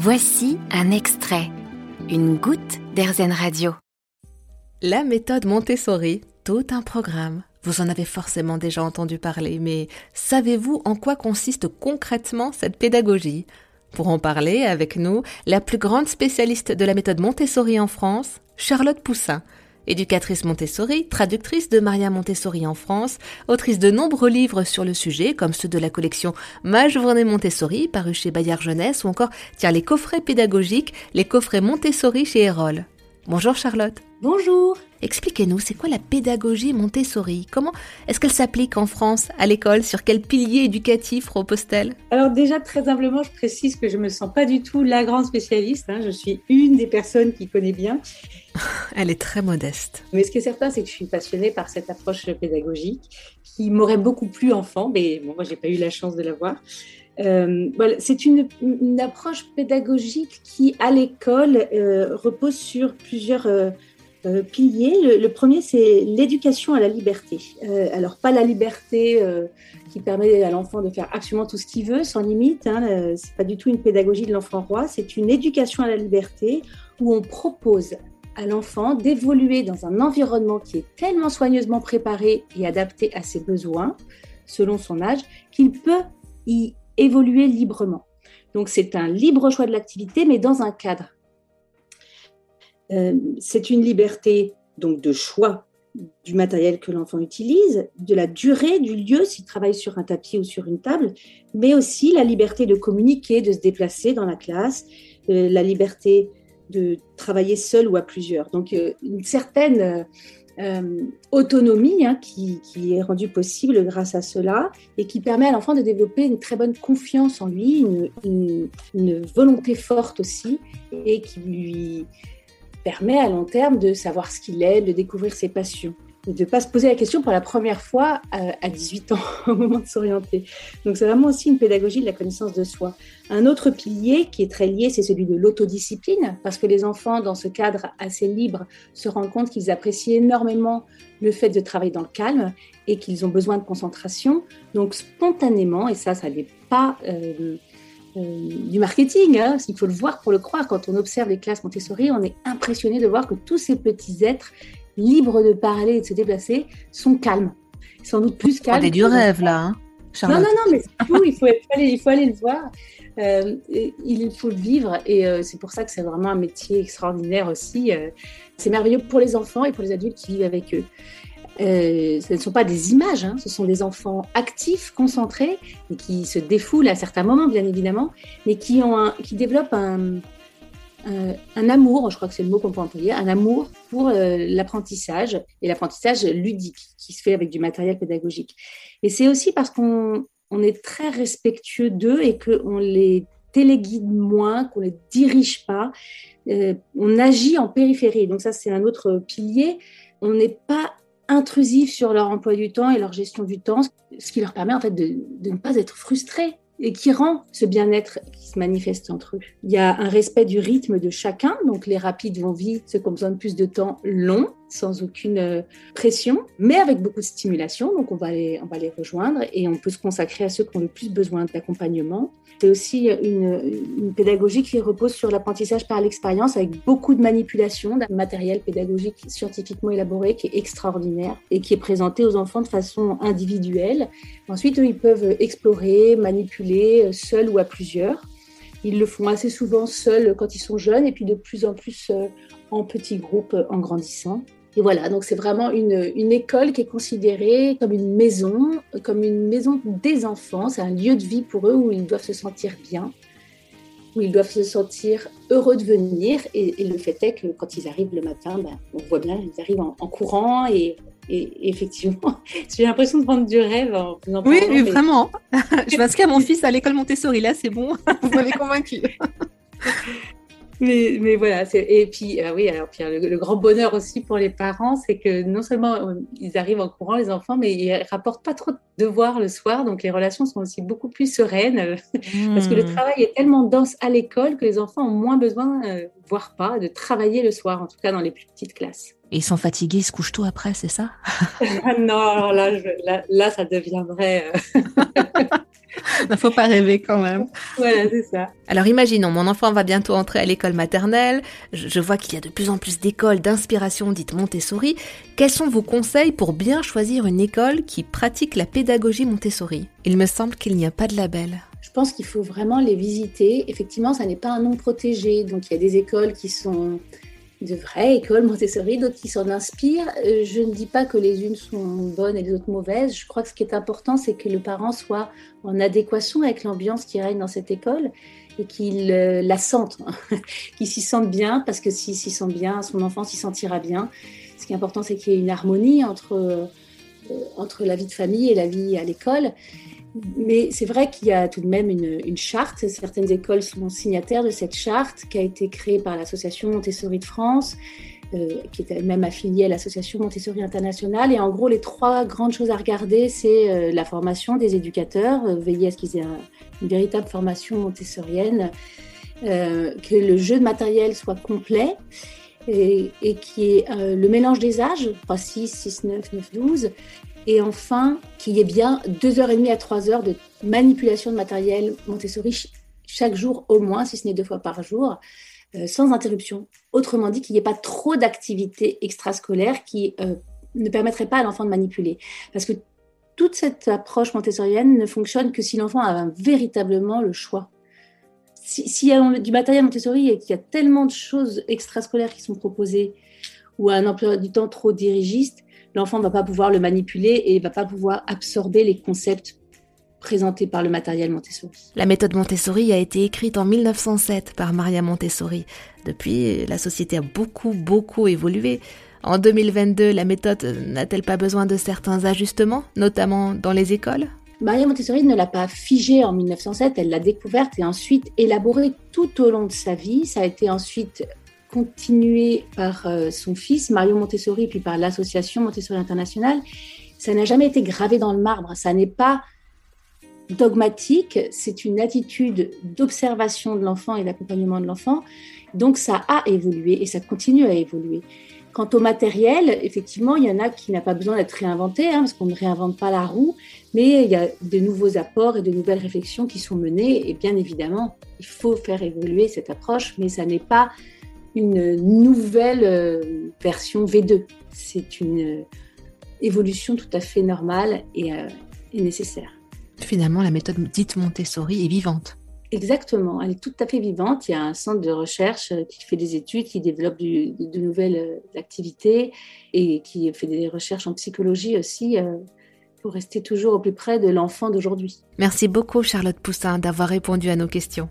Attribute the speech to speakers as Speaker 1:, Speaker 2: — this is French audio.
Speaker 1: Voici un extrait, une goutte d'Airzen Radio.
Speaker 2: La méthode Montessori, tout un programme. Vous en avez forcément déjà entendu parler, mais savez-vous en quoi consiste concrètement cette pédagogie? Pour en parler avec nous, la plus grande spécialiste de la méthode Montessori en France, Charlotte Poussin, éducatrice Montessori, traductrice de Maria Montessori en France, autrice de nombreux livres sur le sujet, comme ceux de la collection Ma journée Montessori, paru chez Bayard Jeunesse, ou encore, tiens, les coffrets pédagogiques, les coffrets Montessori chez Erol. Bonjour Charlotte.
Speaker 3: Bonjour.
Speaker 2: Expliquez-nous, c'est quoi la pédagogie Montessori? Comment est-ce qu'elle s'applique en France, à l'école? Sur quel pilier éducatif repose-t-elle?
Speaker 3: Alors déjà, très humblement, je précise que je ne me sens pas du tout la grande spécialiste. Hein. Je suis une des personnes qui connaît bien.
Speaker 2: Elle est très modeste.
Speaker 3: Mais ce qui est certain, c'est que je suis passionnée par cette approche pédagogique qui m'aurait beaucoup plu enfant, mais bon, moi, j'ai pas eu la chance de l'avoir. Euh, voilà, c'est une, approche pédagogique qui, à l'école, euh, repose sur plusieurs euh, euh, piliers. Le, premier, c'est l'éducation à la liberté. Euh, alors, pas la liberté euh, qui permet à l'enfant de faire absolument tout ce qu'il veut, sans limite. Hein, c'est pas du tout une pédagogie de l'enfant roi. C'est une éducation à la liberté où on propose à l'enfant d'évoluer dans un environnement qui est tellement soigneusement préparé et adapté à ses besoins, selon son âge, qu'il peut y évoluer librement. Donc, c'est un libre choix de l'activité, mais dans un cadre euh, c'est une liberté donc de choix du matériel que l'enfant utilise, de la durée du lieu s'il travaille sur un tapis ou sur une table, mais aussi la liberté de communiquer, de se déplacer dans la classe, euh, la liberté de travailler seul ou à plusieurs. Donc euh, une certaine autonomie hein, qui, est rendue possible grâce à cela et qui permet à l'enfant de développer une très bonne confiance en lui, une volonté forte aussi et qui lui permet à long terme de savoir ce qu'il est, de découvrir ses passions et de ne pas se poser la question pour la première fois euh, à, 18 ans au moment de s'orienter. Donc c'est vraiment aussi une pédagogie de la connaissance de soi. Un autre pilier qui est très lié, c'est celui de l'autodiscipline, parce que les enfants, dans ce cadre assez libre, se rendent compte qu'ils apprécient énormément le fait de travailler dans le calme et qu'ils ont besoin de concentration. Donc spontanément, et ça, ça n'est pas... Euh, euh, du marketing. Hein. Il faut le voir pour le croire. Quand on observe les classes Montessori, on est impressionné de voir que tous ces petits êtres libres de parler et de se déplacer sont calmes. Sans doute plus calmes.
Speaker 2: On est du rêve là. Hein,
Speaker 3: non, non, non, mais c'est tout. Il faut, aller, il faut aller le voir. Euh, il faut le vivre et euh, c'est pour ça que c'est vraiment un métier extraordinaire aussi. c'est merveilleux pour les enfants et pour les adultes qui vivent avec eux. Euh, ce ne sont pas des images, hein. ce sont des enfants actifs, concentrés, qui se défoulent à certains moments, bien évidemment, mais qui, ont qui développent un, amour, je crois que c'est le mot qu'on peut employer, un amour pour euh, l'apprentissage, et l'apprentissage ludique, qui se fait avec du matériel pédagogique. Et c'est aussi parce qu'on on est très respectueux d'eux et qu'on les téléguide moins, qu'on les dirige pas. Euh, on agit en périphérie. Donc ça, c'est un autre pilier. On n'est pas intrusifs sur leur emploi du temps et leur gestion du temps, ce qui leur permet en fait de, ne pas être frustrés et qui rend ce bien-être qui se manifeste entre eux. Il y a un respect du rythme de chacun, donc les rapides vont vite, ceux qui ont besoin de plus de temps long, sans aucune euh, pression, mais avec beaucoup de stimulation, donc on va les, on va les rejoindre et on peut se consacrer à ceux qui ont le plus besoin d'accompagnement. C'est aussi une, pédagogie qui repose sur l'apprentissage par l'expérience avec beaucoup de manipulation d'un matériel pédagogique scientifiquement élaboré qui est extraordinaire et qui est présenté aux enfants de façon individuelle. Ensuite, eux, ils peuvent explorer, manipuler euh, seuls ou à plusieurs. Ils le font assez souvent seuls quand ils sont jeunes et puis de plus en plus euh, en petits groupes en grandissant. Et voilà, donc c'est vraiment une, une, école qui est considérée comme une maison, comme une maison des enfants. C'est un lieu de vie pour eux où ils doivent se sentir bien, où ils doivent se sentir heureux de venir. Et, le fait est que quand ils arrivent le matin, ben, on voit bien, ils arrivent en, courant et, et, effectivement, j'ai l'impression de vendre du rêve en
Speaker 2: faisant Oui, mais vraiment. Je m'inscris à mon fils à l'école Montessori, là, c'est bon. Vous m'avez convaincu.
Speaker 3: mais, mais voilà, et puis ah oui, alors puis le, grand bonheur aussi pour les parents, c'est que non seulement euh, ils arrivent en courant les enfants, mais ils rapportent pas trop de devoirs le soir, donc les relations sont aussi beaucoup plus sereines, parce que le hmm. travail est tellement dense à l'école que les enfants ont moins besoin, euh, voire pas, de travailler le soir, en tout cas dans les plus petites classes.
Speaker 2: Et ils sont fatigués, ils se couchent tôt après, c'est ça?
Speaker 3: Non, alors là, là, là, ça deviendrait.
Speaker 2: Il ne faut pas rêver quand même.
Speaker 3: Voilà, c'est ça.
Speaker 2: Alors imaginons, mon enfant va bientôt entrer à l'école maternelle. Je, vois qu'il y a de plus en plus d'écoles d'inspiration dites Montessori. Quels sont vos conseils pour bien choisir une école qui pratique la pédagogie Montessori? Il me semble qu'il n'y a pas de label.
Speaker 3: Je pense qu'il faut vraiment les visiter. Effectivement, ça n'est pas un nom protégé. Donc il y a des écoles qui sont de vraies écoles Montessori, d'autres qui s'en inspirent. Euh, je ne dis pas que les unes sont bonnes et les autres mauvaises. Je crois que ce qui est important, c'est que le parent soit en adéquation avec l'ambiance qui règne dans cette école et qu'il euh, la sente, qu'il s'y sente bien, parce que s'il s'y sent bien, son enfant s'y sentira bien. Ce qui est important, c'est qu'il y ait une harmonie entre, euh, entre la vie de famille et la vie à l'école. Mais c'est vrai qu'il y a tout de même une, charte. Certaines écoles sont signataires de cette charte qui a été créée par l'Association Montessori de France, euh, qui est elle-même affiliée à l'Association Montessori Internationale. Et en gros, les trois grandes choses à regarder, c'est euh, la formation des éducateurs, euh, veiller à ce qu'ils aient une véritable formation montessorienne, que le jeu de matériel soit complet. Et, et qui est le mélange des âges, 3, 6, 6, 9, 9, 12, et enfin, qu'il y ait bien deux heures et demie à trois heures de manipulation de matériel Montessori chaque jour au moins, si ce n'est deux fois par jour, euh, sans interruption. Autrement dit, qu'il n'y ait pas trop d'activités extrascolaires qui euh, ne permettraient pas à l'enfant de manipuler. Parce que toute cette approche montessorienne ne fonctionne que si l'enfant a véritablement le choix. S'il y a du matériel Montessori et qu'il y a tellement de choses extrascolaires qui sont proposées, ou un emploi du temps trop dirigiste, l'enfant ne va pas pouvoir le manipuler et ne va pas pouvoir absorber les concepts présentés par le matériel Montessori.
Speaker 2: La méthode Montessori a été écrite en 1907 par Maria Montessori. Depuis, la société a beaucoup, beaucoup évolué. En 2022, la méthode n'a-t-elle pas besoin de certains ajustements, notamment dans les écoles?
Speaker 3: Maria Montessori ne l'a pas figée en 1907, elle l'a découverte et ensuite élaborée tout au long de sa vie. Ça a été ensuite continué par euh, son fils, Mario Montessori, puis par l'association Montessori Internationale, ça n'a jamais été gravé dans le marbre. Ça n'est pas dogmatique, c'est une attitude d'observation de l'enfant et d'accompagnement de l'enfant. Donc ça a évolué et ça continue à évoluer. Quant au matériel, effectivement, il y en a qui n'a pas besoin d'être réinventé, hein, parce qu'on ne réinvente pas la roue, mais il y a de nouveaux apports et de nouvelles réflexions qui sont menées. Et bien évidemment, il faut faire évoluer cette approche, mais ça n'est pas une nouvelle euh, version V2. C'est une euh, évolution tout à fait normale euh, et, nécessaire.
Speaker 2: Finalement, la méthode dite Montessori est vivante.
Speaker 3: Exactement, elle est tout à fait vivante. Il y a un centre de recherche qui fait des études, qui développe de nouvelles activités et qui fait des recherches en psychologie aussi pour rester toujours au plus près de l'enfant d'aujourd'hui.
Speaker 2: Merci beaucoup Charlotte Poussin d'avoir répondu à nos questions.